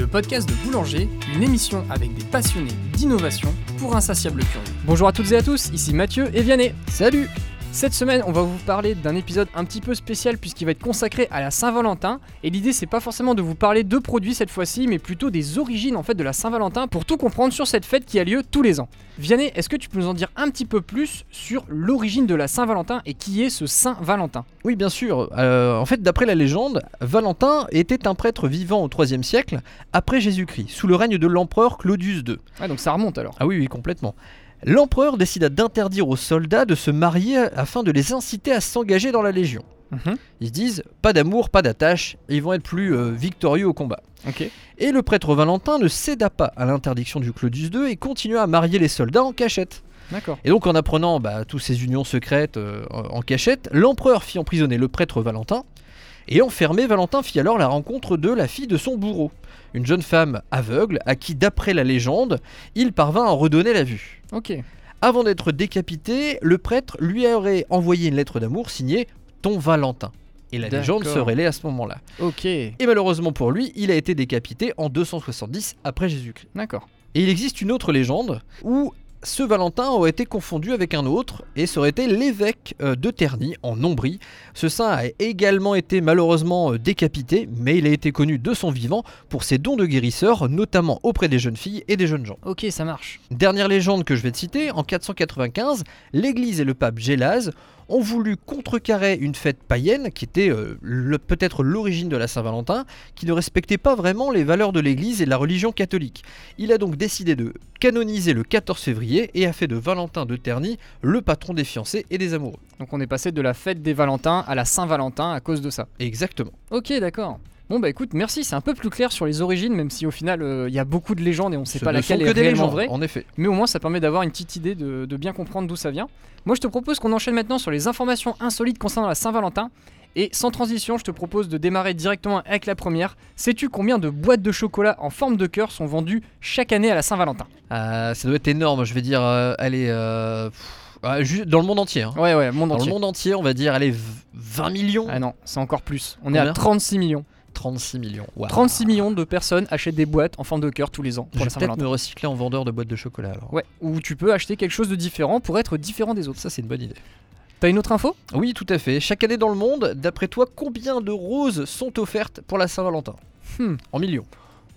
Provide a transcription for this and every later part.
le podcast de Boulanger, une émission avec des passionnés d'innovation pour insatiables curieux. Bonjour à toutes et à tous, ici Mathieu et Vianney. Salut Cette semaine, on va vous parler d'un épisode un petit peu spécial puisqu'il va être consacré à la Saint-Valentin. Et l'idée, c'est pas forcément de vous parler de produits cette fois-ci, mais plutôt des origines en fait de la Saint-Valentin pour tout comprendre sur cette fête qui a lieu tous les ans. Vianney, est-ce que tu peux nous en dire un petit peu plus sur l'origine de la Saint-Valentin et qui est ce Saint Valentin Oui, bien sûr. Euh, en fait, d'après la légende, Valentin était un prêtre vivant au IIIe siècle, après Jésus-Christ, sous le règne de l'empereur Claudius II. Ah, donc ça remonte alors. Ah oui, oui, complètement. L'empereur décida d'interdire aux soldats de se marier afin de les inciter à s'engager dans la Légion. Mhm. Ils se disent, pas d'amour, pas d'attache, et ils vont être plus euh, victorieux au combat. Et le prêtre Valentin ne céda pas à l'interdiction du Claudius II et continua à marier les soldats en cachette. Et donc en apprenant bah, toutes ces unions secrètes euh, en cachette, l'empereur fit emprisonner le prêtre Valentin, et enfermé, Valentin fit alors la rencontre de la fille de son bourreau, une jeune femme aveugle à qui, d'après la légende, il parvint à redonner la vue. Ok. Avant d'être décapité, le prêtre lui aurait envoyé une lettre d'amour signée Ton Valentin. Et la légende se relaie à ce moment-là. Ok. Et malheureusement pour lui, il a été décapité en 270 après Jésus-Christ. D'accord. Et il existe une autre légende où ce Valentin aurait été confondu avec un autre et ça aurait été l'évêque euh, de Terny en Ombrie. Ce saint a également été malheureusement euh, décapité, mais il a été connu de son vivant pour ses dons de guérisseur, notamment auprès des jeunes filles et des jeunes gens. Ok, ça marche. Dernière légende que je vais te citer, en 495, l'Église et le pape Gélase ont voulu contrecarrer une fête païenne qui était euh, peut-être l'origine de la Saint-Valentin, qui ne respectait pas vraiment les valeurs de l'Église et de la religion catholique. Il a donc décidé de canoniser le 14 février et a fait de Valentin de Terny le patron des fiancés et des amoureux. Donc on est passé de la fête des Valentins à la Saint-Valentin à cause de ça. Exactement. Ok, d'accord. Bon bah écoute, merci, c'est un peu plus clair sur les origines, même si au final euh, il y a beaucoup de légendes et on sait Ce pas ne laquelle sont est que des réellement légendes, vraie. en effet. Mais au moins ça permet d'avoir une petite idée de, de bien comprendre d'où ça vient. Moi je te propose qu'on enchaîne maintenant sur les informations insolites concernant la Saint-Valentin. Et sans transition, je te propose de démarrer directement avec la première. Sais-tu combien de boîtes de chocolat en forme de cœur sont vendues chaque année à la Saint-Valentin? Euh, ça doit être énorme, je vais dire, euh, allez, euh, pff, ah, dans le monde entier. hein. Ouais, ouais, monde Dans entier. le monde entier, on va dire, allez, v- 20 millions Ah non, c'est encore plus. On est à Combien? 36 millions. 36 millions. Waouh. 36 millions de personnes achètent des boîtes en forme de cœur tous les ans Je pour vais la peut-être Saint-Valentin. me recycler en vendeur de boîtes de chocolat alors. Ouais, où tu peux acheter quelque chose de différent pour être différent des autres. Ça, c'est une bonne idée. T'as une autre info? Oui, tout à fait. Chaque année dans le monde, d'après toi, combien de roses sont offertes pour la Saint-Valentin? Hmm. En millions.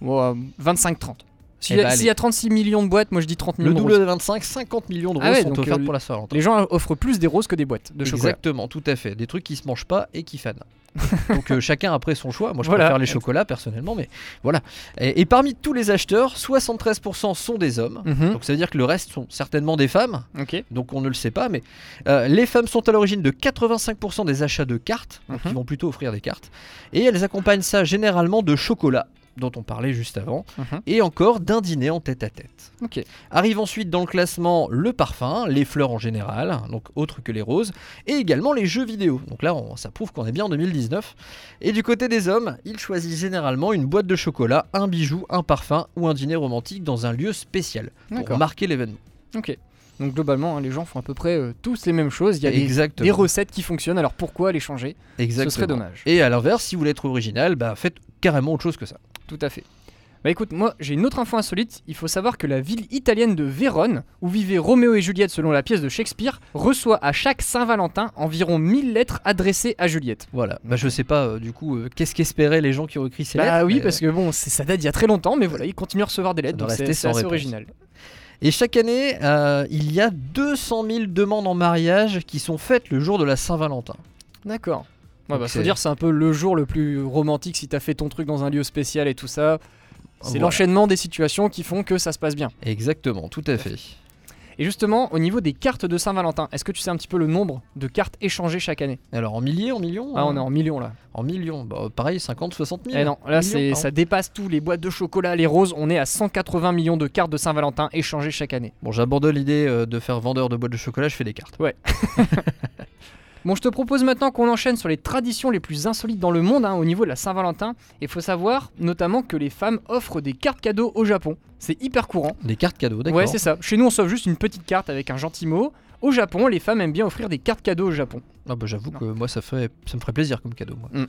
Ouais, 25-30. S'il Eh y, a- bah, s'il y a 36 millions de boîtes, moi je dis 30 millions Le de double roses. de 25, 50 millions de roses Ah ouais, sont offertes euh, pour la Saint-Valentin. Les gens offrent plus des roses que des boîtes de chocolat. Exactement, tout à fait. Des trucs qui se mangent pas et qui fanent. Donc euh, chacun après son choix. Moi je Voilà. préfère les chocolats personnellement, mais voilà. Et, et parmi tous les acheteurs, 73% sont des hommes. Mhm. Donc ça veut dire que le reste sont certainement des femmes. Donc on ne le sait pas, mais euh, les femmes sont à l'origine de 85% des achats de cartes, donc Mhm. ils vont plutôt offrir des cartes, et elles accompagnent ça généralement de chocolat, dont on parlait juste avant, Mhm. et encore d'un dîner en tête à tête. Ok. Arrive ensuite dans le classement le parfum, les fleurs en général, donc autres que les roses, et également les jeux vidéo. Donc là, on- ça prouve qu'on est bien en 2019. Et du côté des hommes, ils choisissent généralement une boîte de chocolat, un bijou, un parfum ou un dîner romantique dans un lieu spécial pour marquer l'événement. Ok. Donc globalement, hein, les gens font à peu près euh, tous les mêmes choses. Il y a des recettes qui fonctionnent. Alors pourquoi les changer? Exactement. Ce serait dommage. Et à l'inverse, si vous voulez être original, bah faites carrément autre chose que ça. Tout à fait. Bah écoute, moi j'ai une autre info insolite. Il faut savoir que la ville italienne de Vérone, où vivaient Roméo et Juliette selon la pièce de Shakespeare, reçoit à chaque Saint-Valentin environ 1000 lettres adressées à Juliette. Voilà. Bah je sais pas euh, du coup euh, qu'est-ce qu'espéraient les gens qui ont écrit ces Bah lettres. oui, mais, parce que bon, c'est- ça date d'il y a très longtemps, mais voilà, ils continuent à recevoir des lettres, donc c'est assez réponse. original. Et chaque année, euh, il y a 200 000 demandes en mariage qui sont faites le jour de la Saint-Valentin. D'accord. Ouais, bah, faut c'est- dire, c'est un peu le jour le plus romantique si t'as fait ton truc dans un lieu spécial et tout ça. C'est Voilà. l'enchaînement des situations qui font que ça se passe bien. Exactement, tout à fait. Et justement, au niveau des cartes de Saint-Valentin, est-ce que tu sais un petit peu le nombre de cartes échangées chaque année? Alors en milliers, en millions Ah, on hein est en millions là. En millions. Bah, pareil, 50, 60 000. Eh non, là Millions, ça dépasse tout, les boîtes de chocolat, les roses, on est à 180 millions de cartes de Saint-Valentin échangées chaque année. Bon, j'abandonne l'idée euh, de faire vendeur de boîtes de chocolat, je fais des cartes. Bon, je te propose maintenant qu'on enchaîne sur les traditions les plus insolites dans le monde hein, au niveau de la Saint-Valentin. Il faut savoir notamment que les femmes offrent des cartes cadeaux au Japon. C'est hyper courant. Des cartes cadeaux, d'accord. Ouais, c'est ça. Chez nous, on s'offre juste une petite carte avec un gentil mot. Au Japon, les femmes aiment bien offrir des cartes cadeaux au Japon. Ah bah j'avoue que moi ça, fait, ça me ferait plaisir comme cadeau. Moi.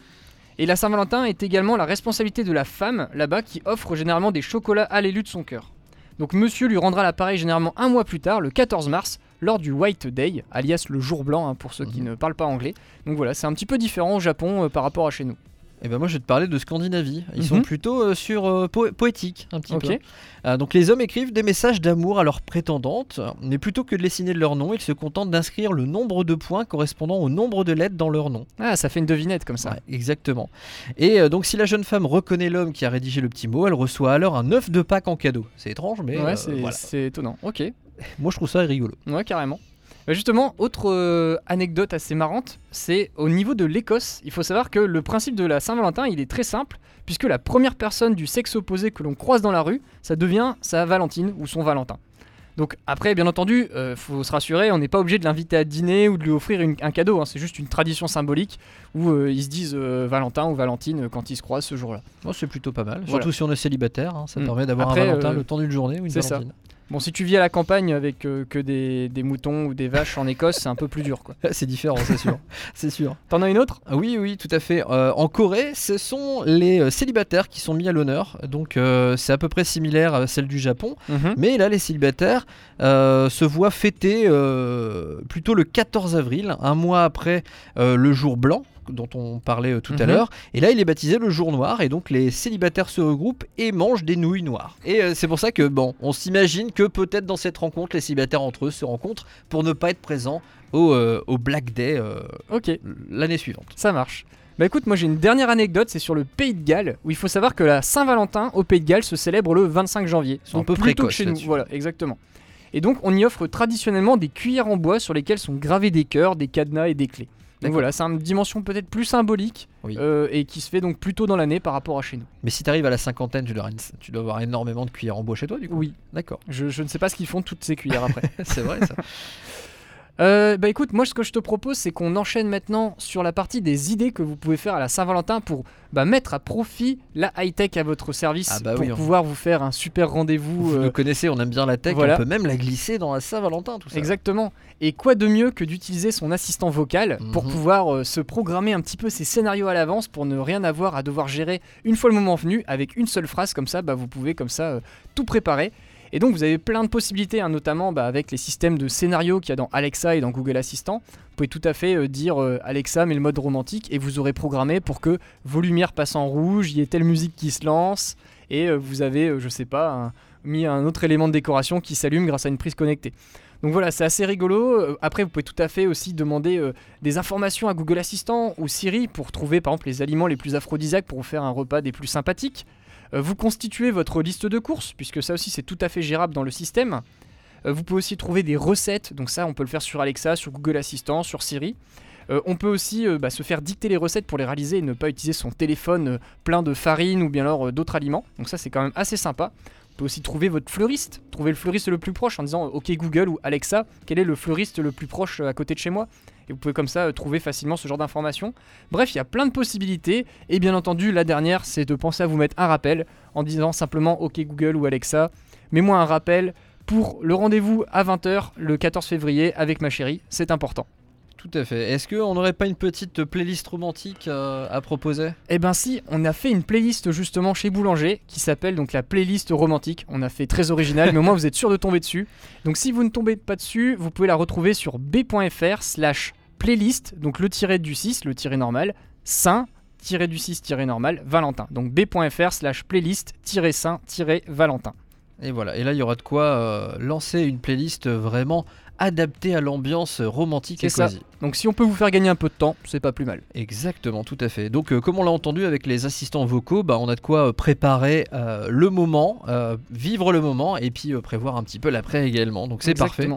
Et la Saint-Valentin est également la responsabilité de la femme là-bas qui offre généralement des chocolats à l'élu de son cœur. Donc monsieur lui rendra l'appareil généralement un mois plus tard, le 14 mars, lors du White Day, alias le jour blanc hein, pour ceux qui Mhm. ne parlent pas anglais. Donc voilà, c'est un petit peu différent au Japon euh, par rapport à chez nous. Et ben moi je vais te parler de Scandinavie. Ils Mhm. sont plutôt euh, sur euh, po- poétique un petit peu. Euh, donc les hommes écrivent des messages d'amour à leurs prétendantes, mais plutôt que de les signer de leur nom, ils se contentent d'inscrire le nombre de points correspondant au nombre de lettres dans leur nom. Ah, ça fait une devinette comme ça. Ouais, exactement. Et donc si la jeune femme reconnaît l'homme qui a rédigé le petit mot, elle reçoit alors un œuf de Pâques en cadeau. C'est étrange, mais ouais, c'est voilà. c'est étonnant. Ok, moi je trouve ça rigolo. ouais, carrément. Bah, justement, autre euh, anecdote assez marrante, c'est au niveau de l'Écosse. Il faut savoir que le principe de la Saint-Valentin, il est très simple, puisque la première personne du sexe opposé que l'on croise dans la rue, ça devient sa Valentine ou son Valentin. Donc après, bien entendu, euh, faut se rassurer, on n'est pas obligé de l'inviter à dîner ou de lui offrir une- un cadeau. hein, c'est juste une tradition symbolique où euh, ils se disent euh, Valentin ou Valentine quand ils se croisent ce jour-là. Oh, c'est plutôt pas mal. Voilà. Surtout si on est célibataire, hein, ça Mm. permet d'avoir un Valentin le temps d'une journée ou une ça. Bon, si tu vis à la campagne avec euh, que des, des moutons ou des vaches en Écosse, c'est un peu plus dur, quoi. c'est différent, c'est sûr. c'est sûr. T'en as une autre? Ah Oui, oui, tout à fait. Euh, en Corée, ce sont les euh, célibataires qui sont mis à l'honneur. Donc, euh, c'est à peu près similaire à celle du Japon. Mhm. Mais là, les célibataires se voient fêter plutôt le 14 avril, un mois après le jour blanc dont on parlait euh, tout à Mhm. l'heure. Et là, il est baptisé le jour noir. Et donc, les célibataires se regroupent et mangent des nouilles noires. Et euh, c'est pour ça que, bon, on s'imagine que peut-être dans cette rencontre, les célibataires entre eux se rencontrent pour ne pas être présents au, euh, au Black Day euh, Ok, l'année suivante. ça marche. Bah écoute, moi j'ai une dernière anecdote, c'est sur le Pays de Galles, où il faut savoir que la Saint-Valentin au Pays de Galles se célèbre le 25 janvier. Donc un peu plus tôt que chez nous. Voilà, exactement. Et donc on y offre traditionnellement des cuillères en bois sur lesquelles sont gravés des cœurs, des cadenas et des clés. Donc voilà, c'est une dimension peut-être plus symbolique Oui. euh, et qui se fait donc plus tôt dans l'année par rapport à chez nous. Mais si tu arrives à la cinquantaine, tu dois, avoir une- tu dois avoir énormément de cuillères en bois chez toi, du coup. Oui, D'accord. je, je ne sais pas ce qu'ils font toutes ces cuillères après. c'est vrai ça. Euh, bah écoute, moi ce que je te propose, c'est qu'on enchaîne maintenant sur la partie des idées que vous pouvez faire à la Saint-Valentin pour bah, mettre à profit la high-tech à votre service Ah bah pour oui, on- pouvoir vous faire un super rendez-vous. Vous euh, connaissez, on aime bien la tech, voilà. on peut même la glisser dans la Saint-Valentin, tout ça. Exactement. Et quoi de mieux que d'utiliser son assistant vocal pour Mhm. pouvoir euh, se programmer un petit peu ses scénarios à l'avance pour ne rien avoir à devoir gérer une fois le moment venu avec une seule phrase comme ça, bah, vous pouvez comme ça euh, tout préparer. Et donc vous avez plein de possibilités, hein, notamment bah, avec les systèmes de scénario qu'il y a dans Alexa et dans Google Assistant. Vous pouvez tout à fait euh, dire euh, Alexa met le mode romantique et vous aurez programmé pour que vos lumières passent en rouge, il y ait telle musique qui se lance et euh, vous avez, je sais pas, mis un autre élément de décoration qui s'allume grâce à une prise connectée. Donc voilà, c'est assez rigolo. Après, vous pouvez tout à fait aussi demander des informations à Google Assistant ou Siri pour trouver par exemple les aliments les plus aphrodisiaques pour vous faire un repas des plus sympathiques. Euh, vous constituez votre liste de courses, puisque ça aussi c'est tout à fait gérable dans le système. Euh, vous pouvez aussi trouver des recettes, donc ça on peut le faire sur Alexa, sur Google Assistant, sur Siri. Euh, on peut aussi bah, se faire dicter les recettes pour les réaliser et ne pas utiliser son téléphone plein de farine ou bien alors d'autres aliments. Donc ça c'est quand même assez sympa. Vous pouvez aussi trouver votre fleuriste, trouver le fleuriste le plus proche en disant OK Google ou Alexa, quel est le fleuriste le plus proche à côté de chez moi? Et vous pouvez comme ça euh, trouver facilement ce genre d'informations. Bref, il y a plein de possibilités et bien entendu la dernière c'est de penser à vous mettre un rappel en disant simplement OK Google ou Alexa, mets-moi un rappel pour le rendez-vous à 20h le 14 février avec ma chérie, c'est important. Tout à fait. Est-ce qu'on n'aurait pas une petite playlist romantique euh, à proposer? Eh ben si, on a fait une playlist justement chez Boulanger qui s'appelle donc la playlist romantique. On a fait très original, mais au moins vous êtes sûr de tomber dessus. Donc si vous ne tombez pas dessus, vous pouvez la retrouver sur b.fr slash playlist, donc le tiré du 6, le tiré normal, saint tiré du 6 tiré normal, Valentin. Donc b.fr slash playlist tiré saint tiré Valentin. Et voilà. Et là, il y aura de quoi euh, lancer une playlist vraiment adaptée à l'ambiance romantique et cosy. Donc si on peut vous faire gagner un peu de temps, c'est pas plus mal. Exactement, tout à fait. Donc, euh, comme on l'a entendu avec les assistants vocaux, bah, on a de quoi euh, préparer euh, le moment, euh, vivre le moment et puis prévoir un petit peu l'après également. Donc, c'est parfait.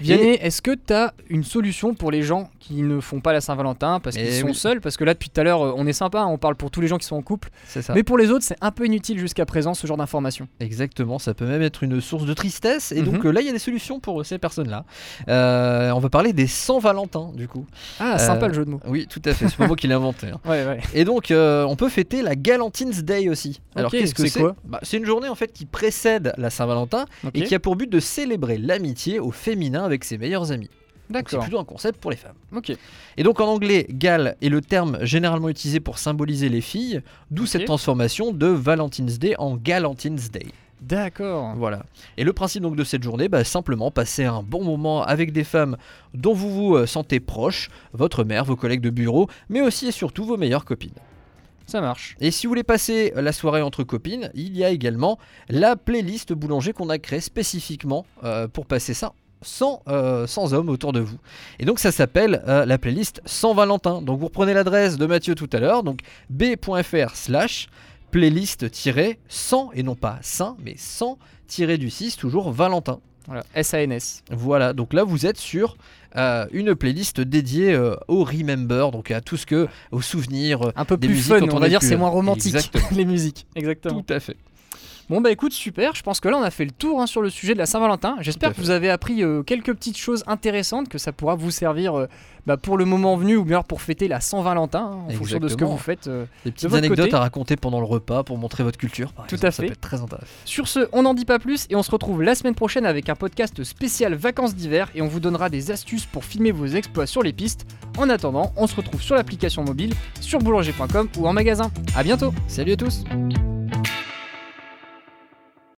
Vianney, est-ce que tu as une solution pour les gens qui ne font pas la Saint-Valentin parce qu'ils sont oui. seuls? Parce que là, depuis tout à l'heure, on est sympa, hein, on parle pour tous les gens qui sont en couple. C'est ça. Mais pour les autres, c'est un peu inutile jusqu'à présent ce genre d'informations. Exactement, ça peut même être une source de tristesse. Et Mhm. donc euh, là, il y a des solutions pour ces personnes-là. On va parler des sans Valentin, du coup. Ah, sympa Euh, le jeu de mots. Oui, tout à fait. C'est pas moi qui l'ai inventé. hein. Ouais, ouais. Et donc, euh, on peut fêter la Galentine's Day aussi. Alors, qu'est-ce que c'est Bah, C'est une journée en fait qui précède la Saint-Valentin et qui a pour but de célébrer l'amitié au féminin avec ses meilleurs amis. C'est plutôt un concept pour les femmes. Ok. Et donc en anglais, gal est le terme généralement utilisé pour symboliser les filles, d'où cette transformation de Valentine's Day en Galentine's Day. D'accord. Voilà. Et le principe donc de cette journée, bah, simplement passer un bon moment avec des femmes dont vous vous euh, sentez proche, votre mère, vos collègues de bureau, mais aussi et surtout vos meilleures copines. Ça marche. Et si vous voulez passer la soirée entre copines, il y a également la playlist boulanger qu'on a créée spécifiquement euh, pour passer ça sans, euh, sans hommes autour de vous. Et donc ça s'appelle euh, la playlist sans Valentin. Donc vous reprenez l'adresse de Mathieu tout à l'heure, donc b.fr slash playlist-100 et non pas 100 mais 100 du 6 toujours Valentin. Voilà. SANS. Voilà, donc là vous êtes sur euh, une playlist dédiée euh, au remember, donc à tout ce que, aux souvenirs. Un peu Des plus musiques fun, quand on on va dire, c'est moins romantique. Les musiques. Exactement. Tout à fait. Bon bah écoute super, je pense que là on a fait le tour hein, sur le sujet de la Saint-Valentin. J'espère à que vous avez appris euh, quelques petites choses intéressantes, que ça pourra vous servir euh, bah, pour le moment venu ou bien pour fêter la Saint-Valentin hein, en fonction de ce que vous faites. euh. Des petites votre anecdotes côté- à raconter pendant le repas pour montrer votre culture. par Tout exemple, à Ça fait. peut être très intéressant. Sur ce, on n'en dit pas plus et on se retrouve la semaine prochaine avec un podcast spécial vacances d'hiver et on vous donnera des astuces pour filmer vos exploits sur les pistes. En attendant, on se retrouve sur l'application mobile, sur boulanger.com ou en magasin. A bientôt Salut à tous